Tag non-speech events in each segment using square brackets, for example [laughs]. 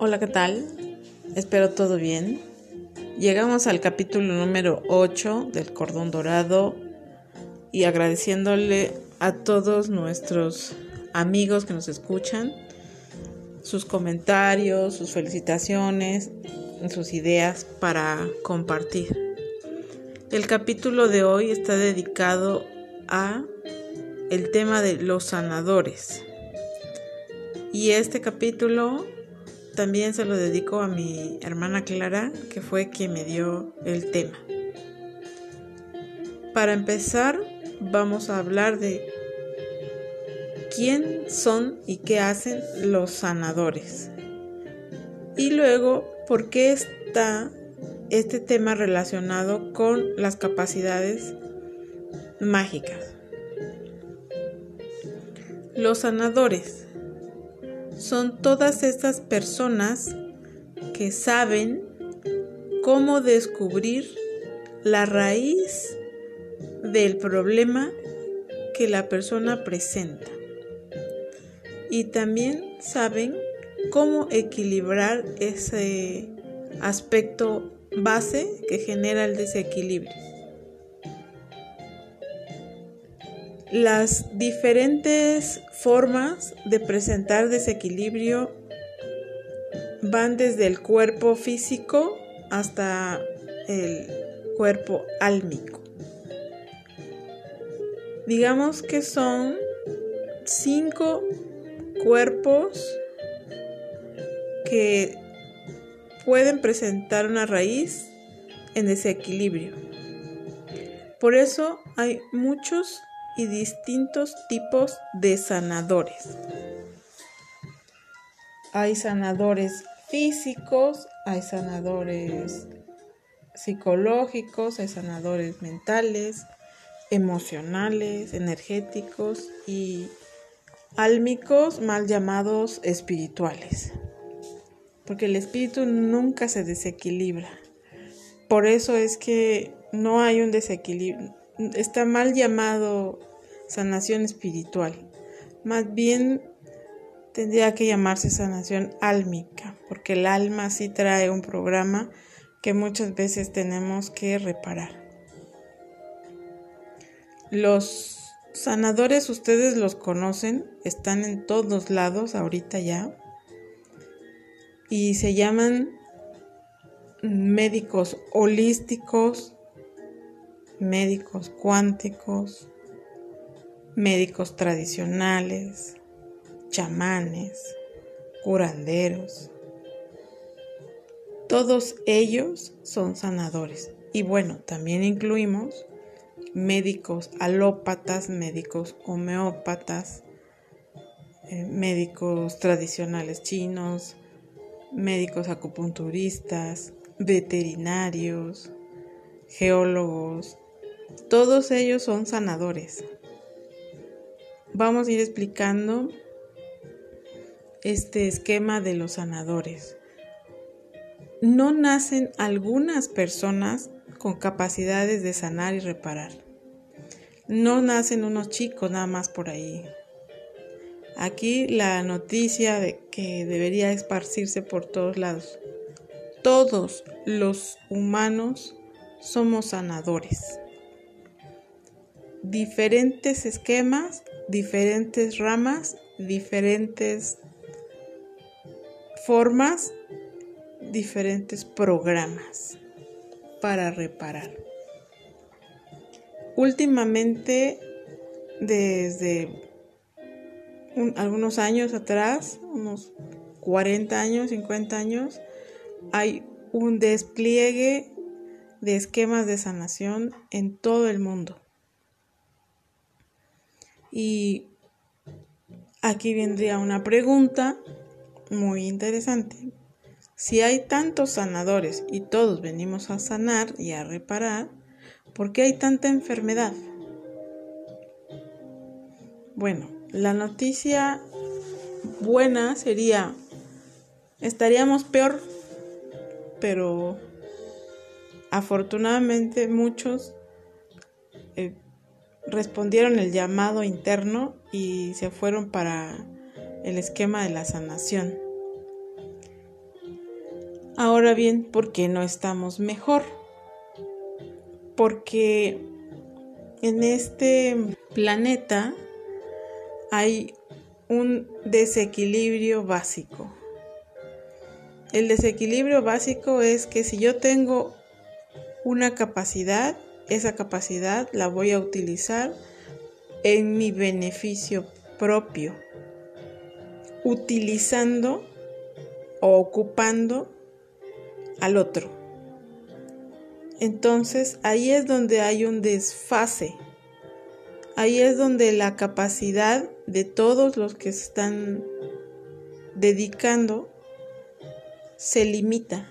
Hola, ¿qué tal? Espero todo bien. Llegamos al capítulo número 8 del Cordón Dorado y agradeciéndole a todos nuestros amigos que nos escuchan sus comentarios, sus felicitaciones, sus ideas para compartir. El capítulo de hoy está dedicado a el tema de los sanadores. Y este capítulo también se lo dedico a mi hermana Clara, que fue quien me dio el tema. Para empezar, vamos a hablar de quién son y qué hacen los sanadores. Y luego, por qué está este tema relacionado con las capacidades mágicas. Los sanadores son todas estas personas que saben cómo descubrir la raíz del problema que la persona presenta. Y también saben cómo equilibrar ese aspecto base que genera el desequilibrio. Las diferentes formas de presentar desequilibrio van desde el cuerpo físico hasta el cuerpo álmico. Digamos que son cinco cuerpos que pueden presentar una raíz en desequilibrio. Por eso hay muchos y distintos tipos de sanadores. Hay sanadores físicos, hay sanadores psicológicos, hay sanadores mentales, emocionales, energéticos y álmicos, mal llamados espirituales. Porque el espíritu nunca se desequilibra. Por eso es que no hay un desequilibrio. Está mal llamado sanación espiritual. Más bien tendría que llamarse sanación álmica, porque el alma sí trae un programa que muchas veces tenemos que reparar. Los sanadores ustedes los conocen, están en todos lados ahorita ya y se llaman médicos holísticos, médicos cuánticos, médicos tradicionales, chamanes, curanderos. Todos ellos son sanadores. Y bueno, también incluimos médicos alópatas, médicos homeópatas, eh, médicos tradicionales chinos, médicos acupunturistas, veterinarios, geólogos. Todos ellos son sanadores vamos a ir explicando este esquema de los sanadores. No nacen algunas personas con capacidades de sanar y reparar. No nacen unos chicos nada más por ahí. Aquí la noticia de que debería esparcirse por todos lados. Todos los humanos somos sanadores. Diferentes esquemas diferentes ramas, diferentes formas, diferentes programas para reparar. Últimamente, desde algunos años atrás, unos 40 años, 50 años, hay un despliegue de esquemas de sanación en todo el mundo. Y aquí vendría una pregunta muy interesante. Si hay tantos sanadores y todos venimos a sanar y a reparar, ¿por qué hay tanta enfermedad? Bueno, la noticia buena sería, estaríamos peor, pero afortunadamente muchos eh, respondieron el llamado interno y se fueron para el esquema de la sanación. Ahora bien, ¿por qué no estamos mejor? Porque en este planeta hay un desequilibrio básico. El desequilibrio básico es que si yo tengo una capacidad, esa capacidad la voy a utilizar en mi beneficio propio, utilizando o ocupando al otro. Entonces ahí es donde hay un desfase. Ahí es donde la capacidad de todos los que están dedicando se limita.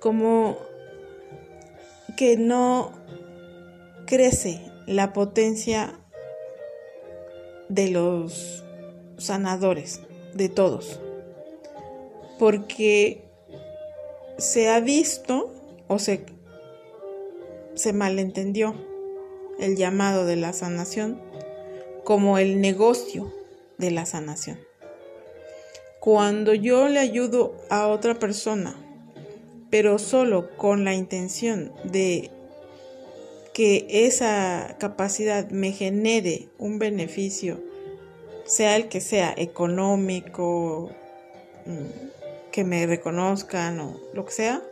Como que no crece la potencia de los sanadores, de todos. Porque se ha visto o se, se malentendió el llamado de la sanación como el negocio de la sanación. Cuando yo le ayudo a otra persona, pero solo con la intención de que esa capacidad me genere un beneficio, sea el que sea, económico, mm, que me reconozcan o lo que sea,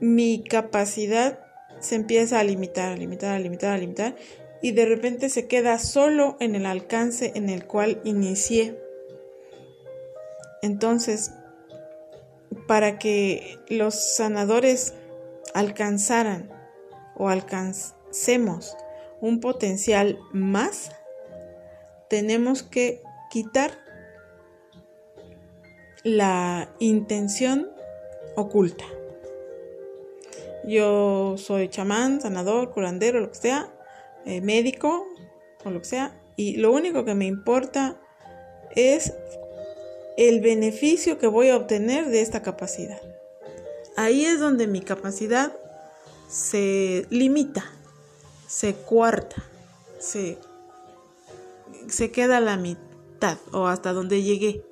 mi capacidad se empieza a limitar, a limitar, a limitar, a limitar y de repente se queda solo en el alcance en el cual inicié. Entonces, para que los sanadores alcanzaran o alcancemos un potencial más, tenemos que quitar la intención oculta. Yo soy chamán, sanador, curandero, lo que sea, eh, médico o lo que sea, y lo único que me importa es el beneficio que voy a obtener de esta capacidad. Ahí es donde mi capacidad se limita, se cuarta, se, se queda a la mitad o hasta donde llegué.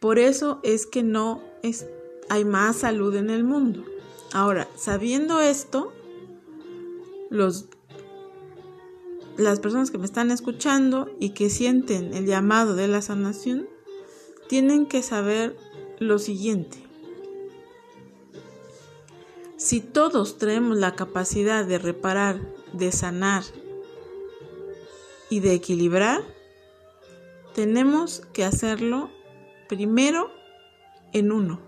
Por eso es que no es, hay más salud en el mundo. Ahora, sabiendo esto, los, las personas que me están escuchando y que sienten el llamado de la sanación, tienen que saber lo siguiente. Si todos tenemos la capacidad de reparar, de sanar y de equilibrar, tenemos que hacerlo primero en uno.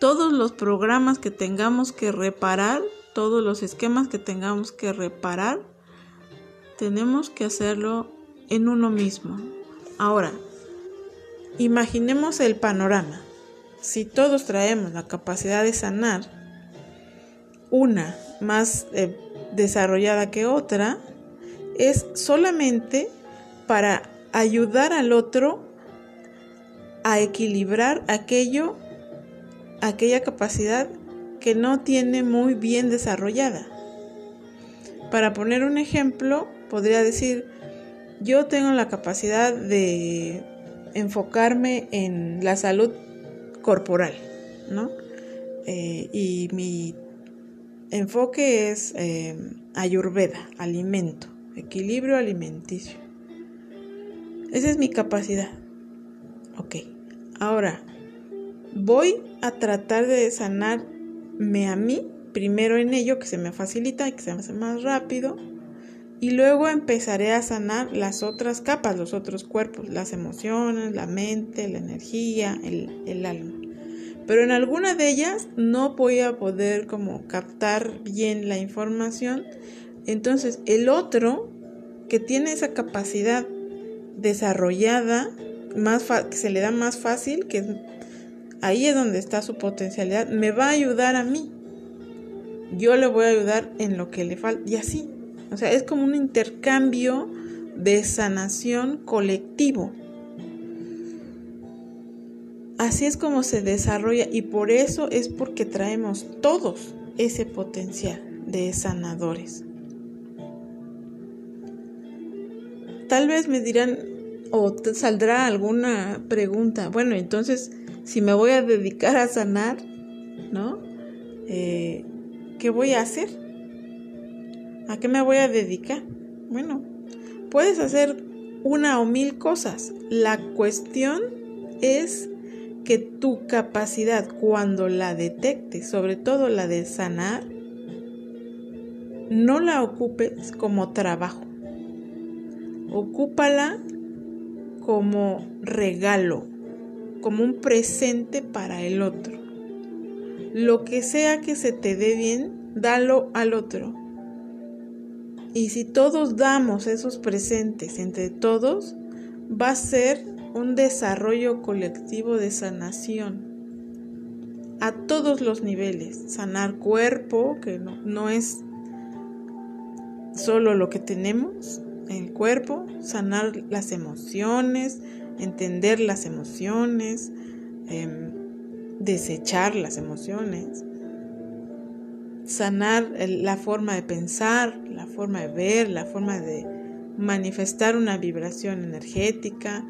Todos los programas que tengamos que reparar, todos los esquemas que tengamos que reparar, tenemos que hacerlo en uno mismo. Ahora, imaginemos el panorama. Si todos traemos la capacidad de sanar, una más eh, desarrollada que otra, es solamente para ayudar al otro a equilibrar aquello, aquella capacidad que no tiene muy bien desarrollada. Para poner un ejemplo, podría decir, yo tengo la capacidad de enfocarme en la salud corporal, ¿no? Eh, y mi enfoque es eh, ayurveda, alimento, equilibrio alimenticio. Esa es mi capacidad. Ok, ahora voy a tratar de sanarme a mí, primero en ello que se me facilita y que se me hace más rápido, y luego empezaré a sanar las otras capas, los otros cuerpos, las emociones, la mente, la energía, el alma pero en alguna de ellas no voy a poder como captar bien la información. Entonces el otro que tiene esa capacidad desarrollada, más que se le da más fácil, que ahí es donde está su potencialidad, me va a ayudar a mí. Yo le voy a ayudar en lo que le falta y así. O sea, es como un intercambio de sanación colectivo. Así es como se desarrolla y por eso es porque traemos todos ese potencial de sanadores. Tal vez me dirán o saldrá alguna pregunta. Bueno, entonces, si me voy a dedicar a sanar, ¿no? Eh, ¿Qué voy a hacer? ¿A qué me voy a dedicar? Bueno, puedes hacer una o mil cosas. La cuestión es que tu capacidad cuando la detectes, sobre todo la de sanar, no la ocupes como trabajo. Ocúpala como regalo, como un presente para el otro. Lo que sea que se te dé bien, dalo al otro. Y si todos damos esos presentes entre todos, va a ser un desarrollo colectivo de sanación a todos los niveles. Sanar cuerpo, que no, no es solo lo que tenemos en el cuerpo, sanar las emociones, entender las emociones, em, desechar las emociones, sanar la forma de pensar, la forma de ver, la forma de manifestar una vibración energética,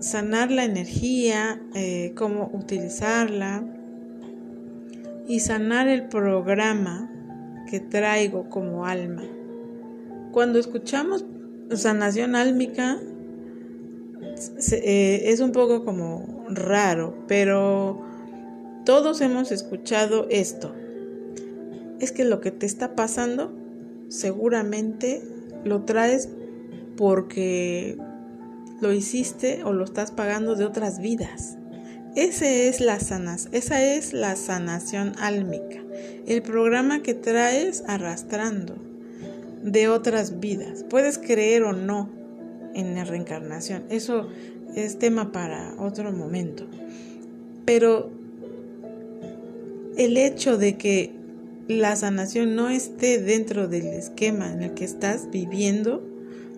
sanar la energía, eh, cómo utilizarla y sanar el programa que traigo como alma. Cuando escuchamos sanación álmica, eh, es un poco como raro, pero todos hemos escuchado esto. Es que lo que te está pasando seguramente lo traes porque lo hiciste o lo estás pagando de otras vidas. Ese es la sanas, esa es la sanación álmica, el programa que traes arrastrando de otras vidas. Puedes creer o no en la reencarnación, eso es tema para otro momento. Pero el hecho de que la sanación no esté dentro del esquema en el que estás viviendo,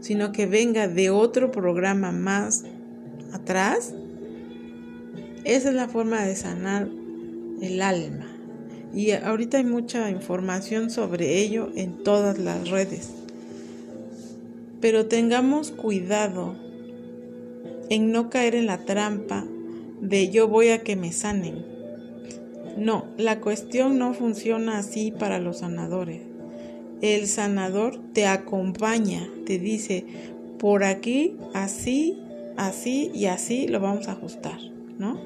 sino que venga de otro programa más atrás, esa es la forma de sanar el alma. Y ahorita hay mucha información sobre ello en todas las redes. Pero tengamos cuidado en no caer en la trampa de yo voy a que me sanen. No, la cuestión no funciona así para los sanadores el sanador te acompaña, te dice, por aquí, así, así y así lo vamos a ajustar, ¿no?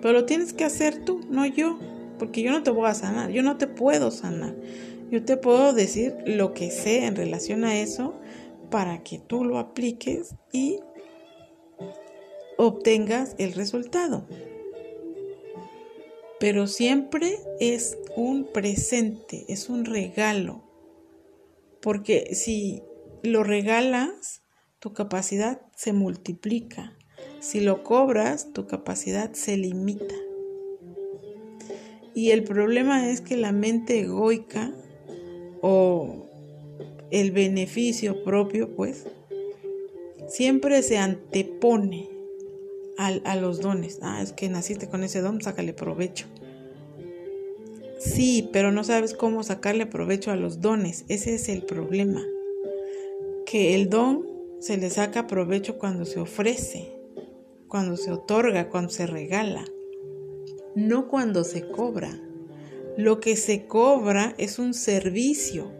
Pero lo tienes que hacer tú, no yo, porque yo no te voy a sanar, yo no te puedo sanar. Yo te puedo decir lo que sé en relación a eso para que tú lo apliques y obtengas el resultado. Pero siempre es un presente, es un regalo. Porque si lo regalas, tu capacidad se multiplica. Si lo cobras, tu capacidad se limita. Y el problema es que la mente egoica o el beneficio propio, pues, siempre se antepone a, los dones. Ah, es que naciste con ese don, sácale provecho. Sí, pero no sabes cómo sacarle provecho a los dones. Ese es el problema. Que el don se le saca provecho cuando se ofrece, cuando se otorga, cuando se regala, no cuando se cobra. Lo que se cobra es un servicio.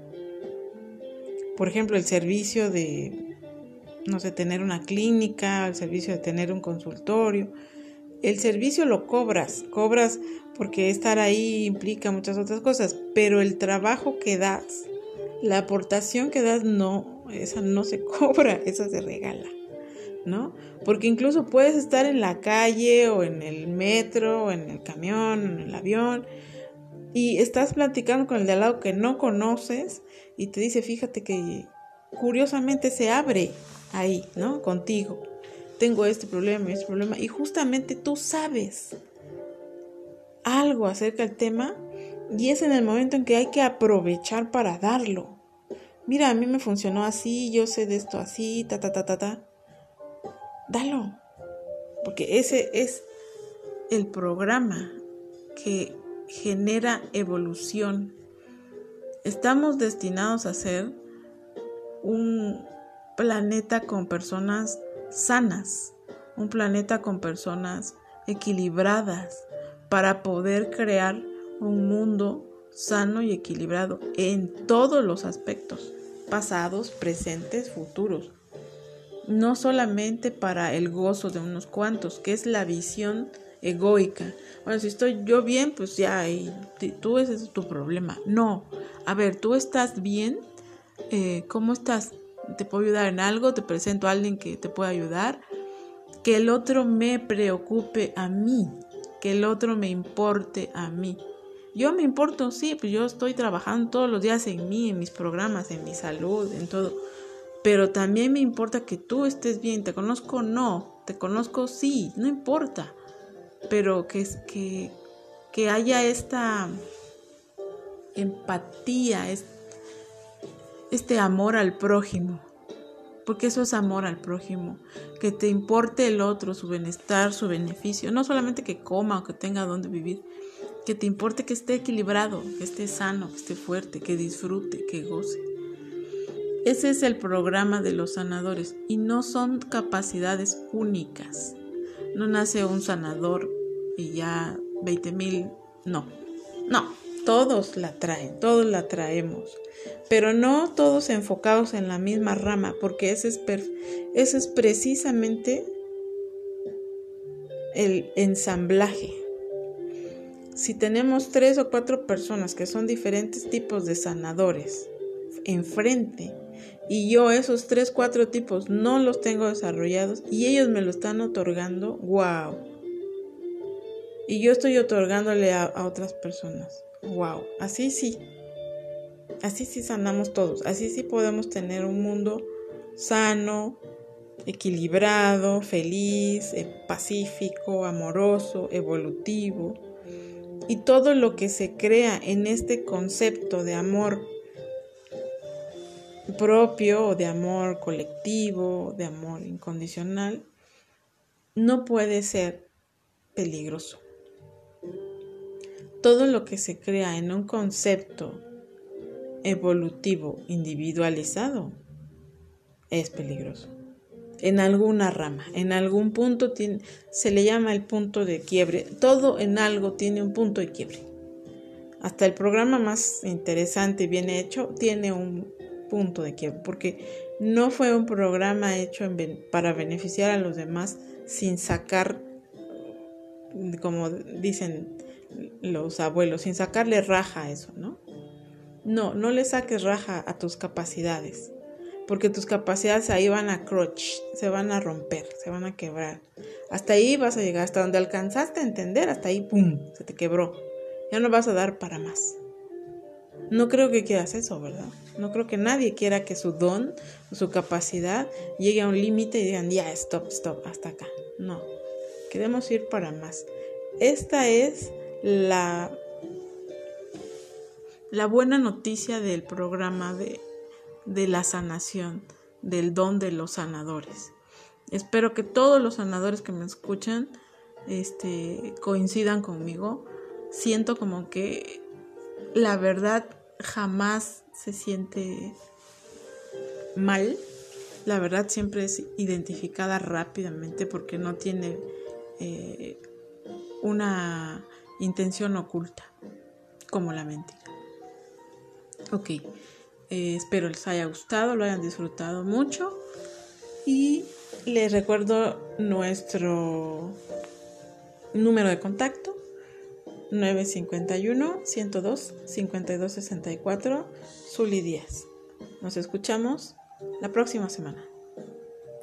Por ejemplo, el servicio de, no sé, tener una clínica, el servicio de tener un consultorio. El servicio lo cobras, cobras porque estar ahí implica muchas otras cosas, pero el trabajo que das, la aportación que das, no, esa no se [laughs] cobra, esa se regala, ¿no? Porque incluso puedes estar en la calle o en el metro o en el camión, en el avión, y estás platicando con el de al lado que no conoces y te dice, fíjate que curiosamente se abre ahí, ¿no? Contigo. Tengo este problema, este problema, y justamente tú sabes algo acerca del tema y es en el momento en que hay que aprovechar para darlo. Mira, a mí me funcionó así, yo sé de esto así, ta, ta, ta, ta, ta. Dalo. Porque ese es el programa que genera evolución. Estamos destinados a ser un planeta con personas sanas, un planeta con personas equilibradas para poder crear un mundo sano y equilibrado en todos los aspectos, pasados, presentes, futuros. No solamente para el gozo de unos cuantos, que es la visión egoica. Bueno, si estoy yo bien, pues ya, y tú ese es tu problema. No, a ver, tú estás bien, eh, ¿cómo estás? ¿Te puedo ayudar en algo? ¿Te presento a alguien que te pueda ayudar? Que el otro me preocupe a mí, que el otro me importe a mí. Yo me importo, sí, pues yo estoy trabajando todos los días en mí, en mis programas, en mi salud, en todo. Pero también me importa que tú estés bien. ¿Te conozco? No. ¿Te conozco? Sí. No importa pero que, que, que haya esta empatía, este amor al prójimo, porque eso es amor al prójimo, que te importe el otro, su bienestar, su beneficio, no solamente que coma o que tenga donde vivir, que te importe que esté equilibrado, que esté sano, que esté fuerte, que disfrute, que goce. Ese es el programa de los sanadores y no son capacidades únicas. No nace un sanador y ya 20 mil, no, no, todos la traen, todos la traemos, pero no todos enfocados en la misma rama, porque ese es, ese es precisamente el ensamblaje. Si tenemos tres o cuatro personas que son diferentes tipos de sanadores enfrente, y yo esos tres, cuatro tipos no los tengo desarrollados y ellos me lo están otorgando, wow. Y yo estoy otorgándole a, a otras personas, wow. Así sí, así sí sanamos todos, así sí podemos tener un mundo sano, equilibrado, feliz, eh, pacífico, amoroso, evolutivo. Y todo lo que se crea en este concepto de amor propio o de amor colectivo, de amor incondicional, no puede ser peligroso. Todo lo que se crea en un concepto evolutivo individualizado es peligroso. En alguna rama, en algún punto tiene, se le llama el punto de quiebre. Todo en algo tiene un punto de quiebre. Hasta el programa más interesante y bien hecho tiene un punto de quiebre, porque no fue un programa hecho para beneficiar a los demás sin sacar, como dicen los abuelos, sin sacarle raja a eso, ¿no? No, no le saques raja a tus capacidades, porque tus capacidades ahí van a crutch, se van a romper, se van a quebrar. Hasta ahí vas a llegar, hasta donde alcanzaste a entender, hasta ahí, ¡pum!, se te quebró. Ya no vas a dar para más. No creo que quieras eso, ¿verdad? No creo que nadie quiera que su don su capacidad llegue a un límite y digan, ya, stop, stop, hasta acá. No, queremos ir para más. Esta es la, la buena noticia del programa de, de la sanación, del don de los sanadores. Espero que todos los sanadores que me escuchan este, coincidan conmigo. Siento como que la verdad jamás se siente mal. La verdad siempre es identificada rápidamente porque no tiene eh, una intención oculta como la mentira. Ok, eh, espero les haya gustado, lo hayan disfrutado mucho y les recuerdo nuestro número de contacto 951 102 5264 Zuli Díaz. Nos escuchamos la próxima semana.